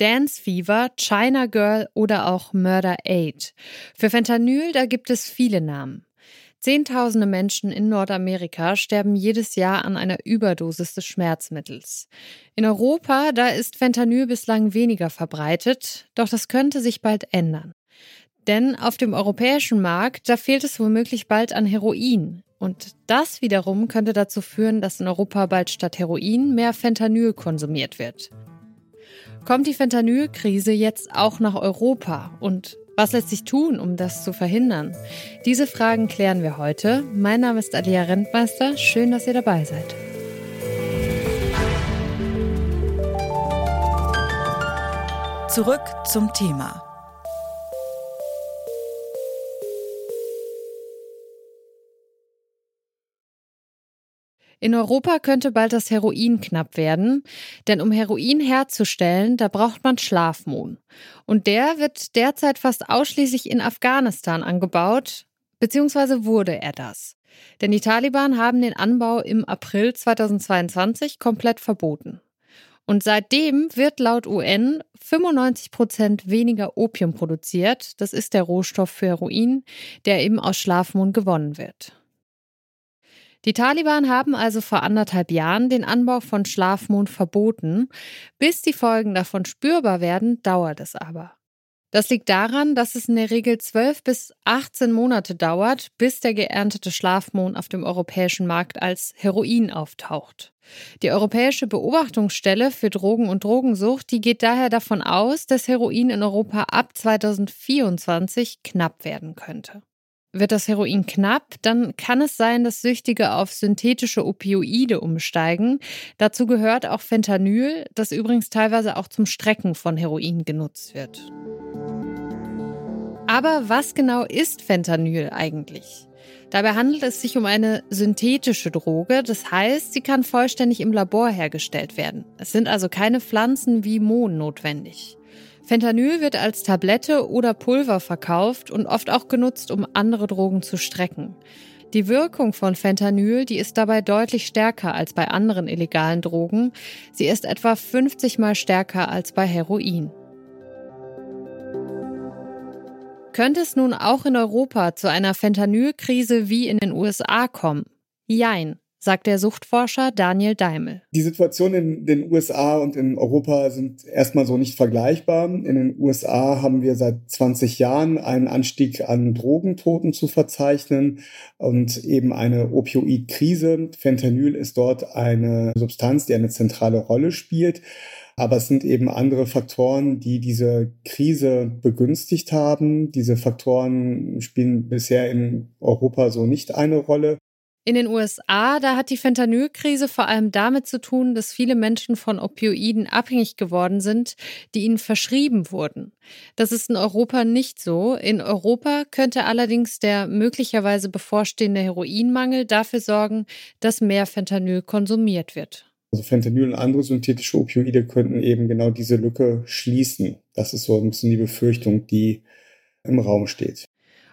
Dance Fever, China Girl oder auch Murder Aid. Für Fentanyl, da gibt es viele Namen. Zehntausende Menschen in Nordamerika sterben jedes Jahr an einer Überdosis des Schmerzmittels. In Europa, da ist Fentanyl bislang weniger verbreitet, doch das könnte sich bald ändern. Denn auf dem europäischen Markt, da fehlt es womöglich bald an Heroin. Und das wiederum könnte dazu führen, dass in Europa bald statt Heroin mehr Fentanyl konsumiert wird. Kommt die Fentanylkrise jetzt auch nach Europa? Und was lässt sich tun, um das zu verhindern? Diese Fragen klären wir heute. Mein Name ist Adia Rentmeister. Schön, dass ihr dabei seid. Zurück zum Thema. In Europa könnte bald das Heroin knapp werden, denn um Heroin herzustellen, da braucht man Schlafmohn. Und der wird derzeit fast ausschließlich in Afghanistan angebaut, beziehungsweise wurde er das. Denn die Taliban haben den Anbau im April 2022 komplett verboten. Und seitdem wird laut UN 95 Prozent weniger Opium produziert. Das ist der Rohstoff für Heroin, der eben aus Schlafmohn gewonnen wird. Die Taliban haben also vor anderthalb Jahren den Anbau von Schlafmohn verboten. Bis die Folgen davon spürbar werden, dauert es aber. Das liegt daran, dass es in der Regel 12 bis 18 Monate dauert, bis der geerntete Schlafmohn auf dem europäischen Markt als Heroin auftaucht. Die Europäische Beobachtungsstelle für Drogen und Drogensucht, die geht daher davon aus, dass Heroin in Europa ab 2024 knapp werden könnte. Wird das Heroin knapp, dann kann es sein, dass Süchtige auf synthetische Opioide umsteigen. Dazu gehört auch Fentanyl, das übrigens teilweise auch zum Strecken von Heroin genutzt wird. Aber was genau ist Fentanyl eigentlich? Dabei handelt es sich um eine synthetische Droge, das heißt, sie kann vollständig im Labor hergestellt werden. Es sind also keine Pflanzen wie Mohn notwendig. Fentanyl wird als Tablette oder Pulver verkauft und oft auch genutzt, um andere Drogen zu strecken. Die Wirkung von Fentanyl, die ist dabei deutlich stärker als bei anderen illegalen Drogen. Sie ist etwa 50 mal stärker als bei Heroin. Könnte es nun auch in Europa zu einer Fentanylkrise wie in den USA kommen? Jein sagt der Suchtforscher Daniel Daimel. Die Situation in den USA und in Europa sind erstmal so nicht vergleichbar. In den USA haben wir seit 20 Jahren einen Anstieg an Drogentoten zu verzeichnen und eben eine Opioidkrise. Fentanyl ist dort eine Substanz, die eine zentrale Rolle spielt. Aber es sind eben andere Faktoren, die diese Krise begünstigt haben. Diese Faktoren spielen bisher in Europa so nicht eine Rolle. In den USA, da hat die Fentanylkrise vor allem damit zu tun, dass viele Menschen von Opioiden abhängig geworden sind, die ihnen verschrieben wurden. Das ist in Europa nicht so. In Europa könnte allerdings der möglicherweise bevorstehende Heroinmangel dafür sorgen, dass mehr Fentanyl konsumiert wird. Also Fentanyl und andere synthetische Opioide könnten eben genau diese Lücke schließen. Das ist so ein bisschen die Befürchtung, die im Raum steht.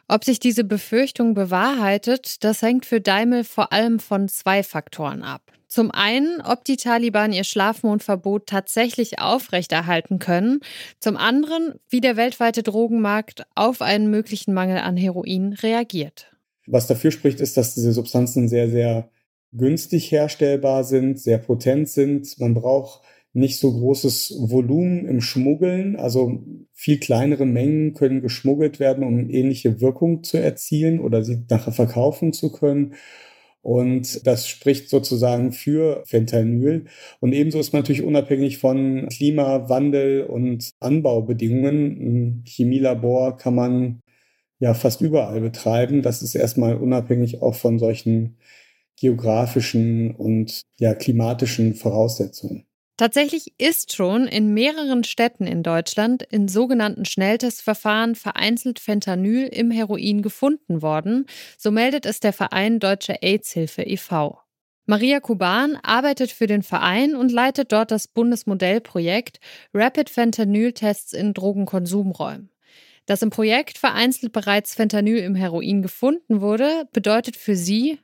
Ob sich diese Befürchtung bewahrheitet, das hängt für Daimel vor allem von zwei Faktoren ab. Zum einen, ob die Taliban ihr Schlafmondverbot tatsächlich aufrechterhalten können. Zum anderen, wie der weltweite Drogenmarkt auf einen möglichen Mangel an Heroin reagiert. Was dafür spricht, ist, dass diese Substanzen sehr, sehr günstig herstellbar sind, sehr potent sind. Man braucht nicht so großes Volumen im Schmuggeln. Also viel kleinere Mengen können geschmuggelt werden, um ähnliche Wirkung zu erzielen oder sie nachher verkaufen zu können. Und das spricht sozusagen für Fentanyl. Und ebenso ist man natürlich unabhängig von Klimawandel und Anbaubedingungen. Ein Chemielabor kann man ja fast überall betreiben. Das ist erstmal unabhängig auch von solchen geografischen und ja klimatischen Voraussetzungen. Tatsächlich ist schon in mehreren Städten in Deutschland in sogenannten Schnelltestverfahren vereinzelt Fentanyl im Heroin gefunden worden, so meldet es der Verein Deutsche AIDS-Hilfe e.V. Maria Kuban arbeitet für den Verein und leitet dort das Bundesmodellprojekt Rapid Fentanyl Tests in Drogenkonsumräumen. Dass im Projekt vereinzelt bereits Fentanyl im Heroin gefunden wurde, bedeutet für sie,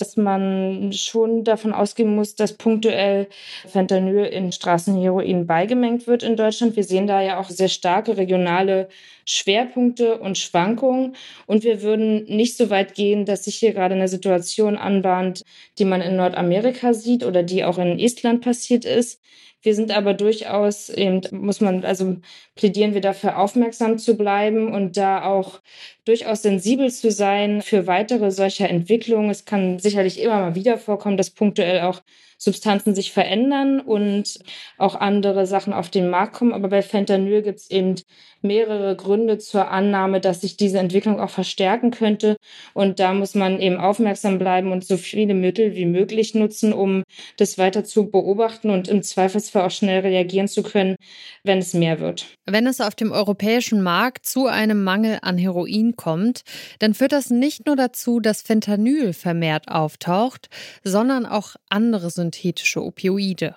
dass man schon davon ausgehen muss, dass punktuell Fentanyl in Straßenheroin beigemengt wird in Deutschland. Wir sehen da ja auch sehr starke regionale Schwerpunkte und Schwankungen. Und wir würden nicht so weit gehen, dass sich hier gerade eine Situation anbahnt, die man in Nordamerika sieht oder die auch in Estland passiert ist. Wir sind aber durchaus eben, muss man, also plädieren wir dafür, aufmerksam zu bleiben und da auch durchaus sensibel zu sein für weitere solcher Entwicklungen. Es kann sicherlich immer mal wieder vorkommen, dass punktuell auch Substanzen sich verändern und auch andere Sachen auf den Markt kommen. Aber bei Fentanyl gibt es eben mehrere Gründe zur Annahme, dass sich diese Entwicklung auch verstärken könnte. Und da muss man eben aufmerksam bleiben und so viele Mittel wie möglich nutzen, um das weiter zu beobachten und im Zweifelsfall auch schnell reagieren zu können, wenn es mehr wird. Wenn es auf dem europäischen Markt zu einem Mangel an Heroin kommt, dann führt das nicht nur dazu, dass Fentanyl vermehrt auftaucht, sondern auch andere Symptome synthetische Opioide.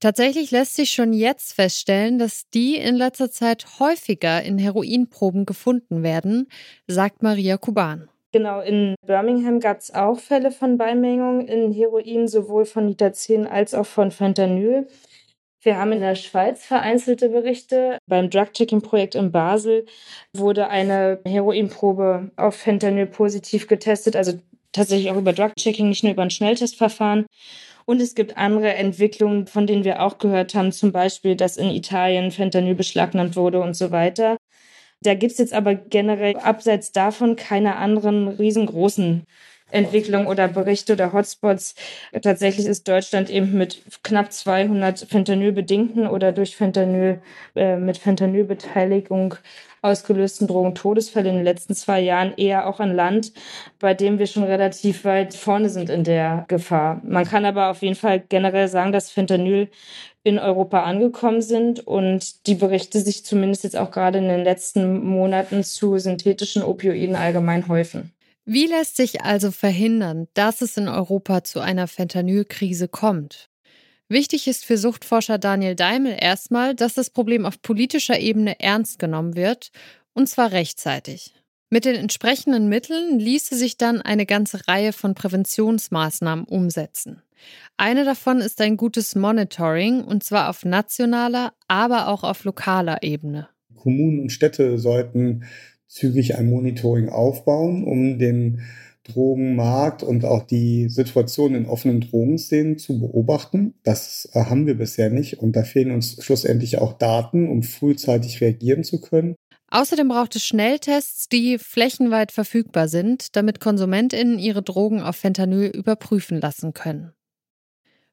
Tatsächlich lässt sich schon jetzt feststellen, dass die in letzter Zeit häufiger in Heroinproben gefunden werden, sagt Maria Kuban. Genau, in Birmingham gab es auch Fälle von Beimengung in Heroin, sowohl von Nitazin als auch von Fentanyl. Wir haben in der Schweiz vereinzelte Berichte. Beim Drug-Checking-Projekt in Basel wurde eine Heroinprobe auf Fentanyl positiv getestet, also tatsächlich auch über Drug-Checking, nicht nur über ein Schnelltestverfahren. Und es gibt andere Entwicklungen, von denen wir auch gehört haben, zum Beispiel, dass in Italien Fentanyl beschlagnahmt wurde und so weiter. Da gibt's jetzt aber generell abseits davon keine anderen riesengroßen Entwicklungen oder Berichte oder Hotspots. Tatsächlich ist Deutschland eben mit knapp 200 Fentanyl-bedingten oder durch Fentanyl, äh, mit Fentanyl-Beteiligung ausgelösten Drogentodesfälle in den letzten zwei Jahren eher auch ein Land, bei dem wir schon relativ weit vorne sind in der Gefahr. Man kann aber auf jeden Fall generell sagen, dass Fentanyl in Europa angekommen sind und die Berichte sich zumindest jetzt auch gerade in den letzten Monaten zu synthetischen Opioiden allgemein häufen. Wie lässt sich also verhindern, dass es in Europa zu einer Fentanylkrise kommt? Wichtig ist für Suchtforscher Daniel Daimel erstmal, dass das Problem auf politischer Ebene ernst genommen wird, und zwar rechtzeitig. Mit den entsprechenden Mitteln ließe sich dann eine ganze Reihe von Präventionsmaßnahmen umsetzen. Eine davon ist ein gutes Monitoring, und zwar auf nationaler, aber auch auf lokaler Ebene. Kommunen und Städte sollten zügig ein Monitoring aufbauen, um den Drogenmarkt und auch die Situation in offenen Drogenszenen zu beobachten. Das äh, haben wir bisher nicht und da fehlen uns schlussendlich auch Daten, um frühzeitig reagieren zu können. Außerdem braucht es Schnelltests, die flächenweit verfügbar sind, damit Konsumentinnen ihre Drogen auf Fentanyl überprüfen lassen können.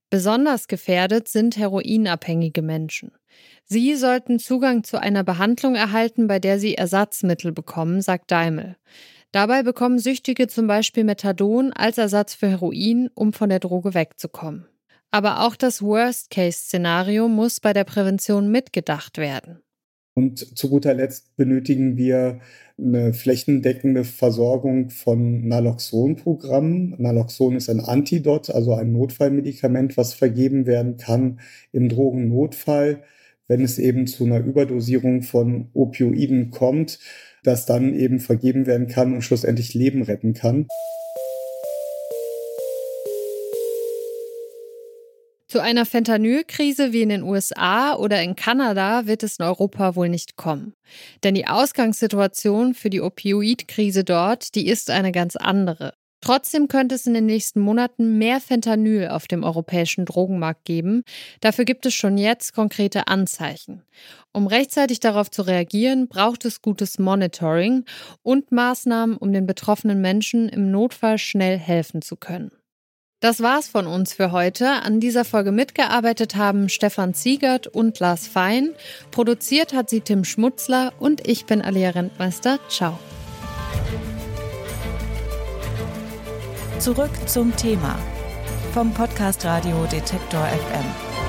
Besonders gefährdet sind heroinabhängige Menschen. Sie sollten Zugang zu einer Behandlung erhalten, bei der sie Ersatzmittel bekommen, sagt Daimel. Dabei bekommen Süchtige zum Beispiel Methadon als Ersatz für Heroin, um von der Droge wegzukommen. Aber auch das Worst-Case-Szenario muss bei der Prävention mitgedacht werden. Und zu guter Letzt benötigen wir eine flächendeckende Versorgung von Naloxon-Programmen. Naloxon ist ein Antidot, also ein Notfallmedikament, was vergeben werden kann im Drogennotfall, wenn es eben zu einer Überdosierung von Opioiden kommt das dann eben vergeben werden kann und schlussendlich Leben retten kann. Zu einer Fentanylkrise wie in den USA oder in Kanada wird es in Europa wohl nicht kommen. Denn die Ausgangssituation für die Opioidkrise dort, die ist eine ganz andere. Trotzdem könnte es in den nächsten Monaten mehr Fentanyl auf dem europäischen Drogenmarkt geben. Dafür gibt es schon jetzt konkrete Anzeichen. Um rechtzeitig darauf zu reagieren, braucht es gutes Monitoring und Maßnahmen, um den betroffenen Menschen im Notfall schnell helfen zu können. Das war's von uns für heute. An dieser Folge mitgearbeitet haben Stefan Ziegert und Lars Fein. Produziert hat sie Tim Schmutzler und ich bin Alia Rentmeister. Ciao. Zurück zum Thema vom Podcast Radio Detektor FM.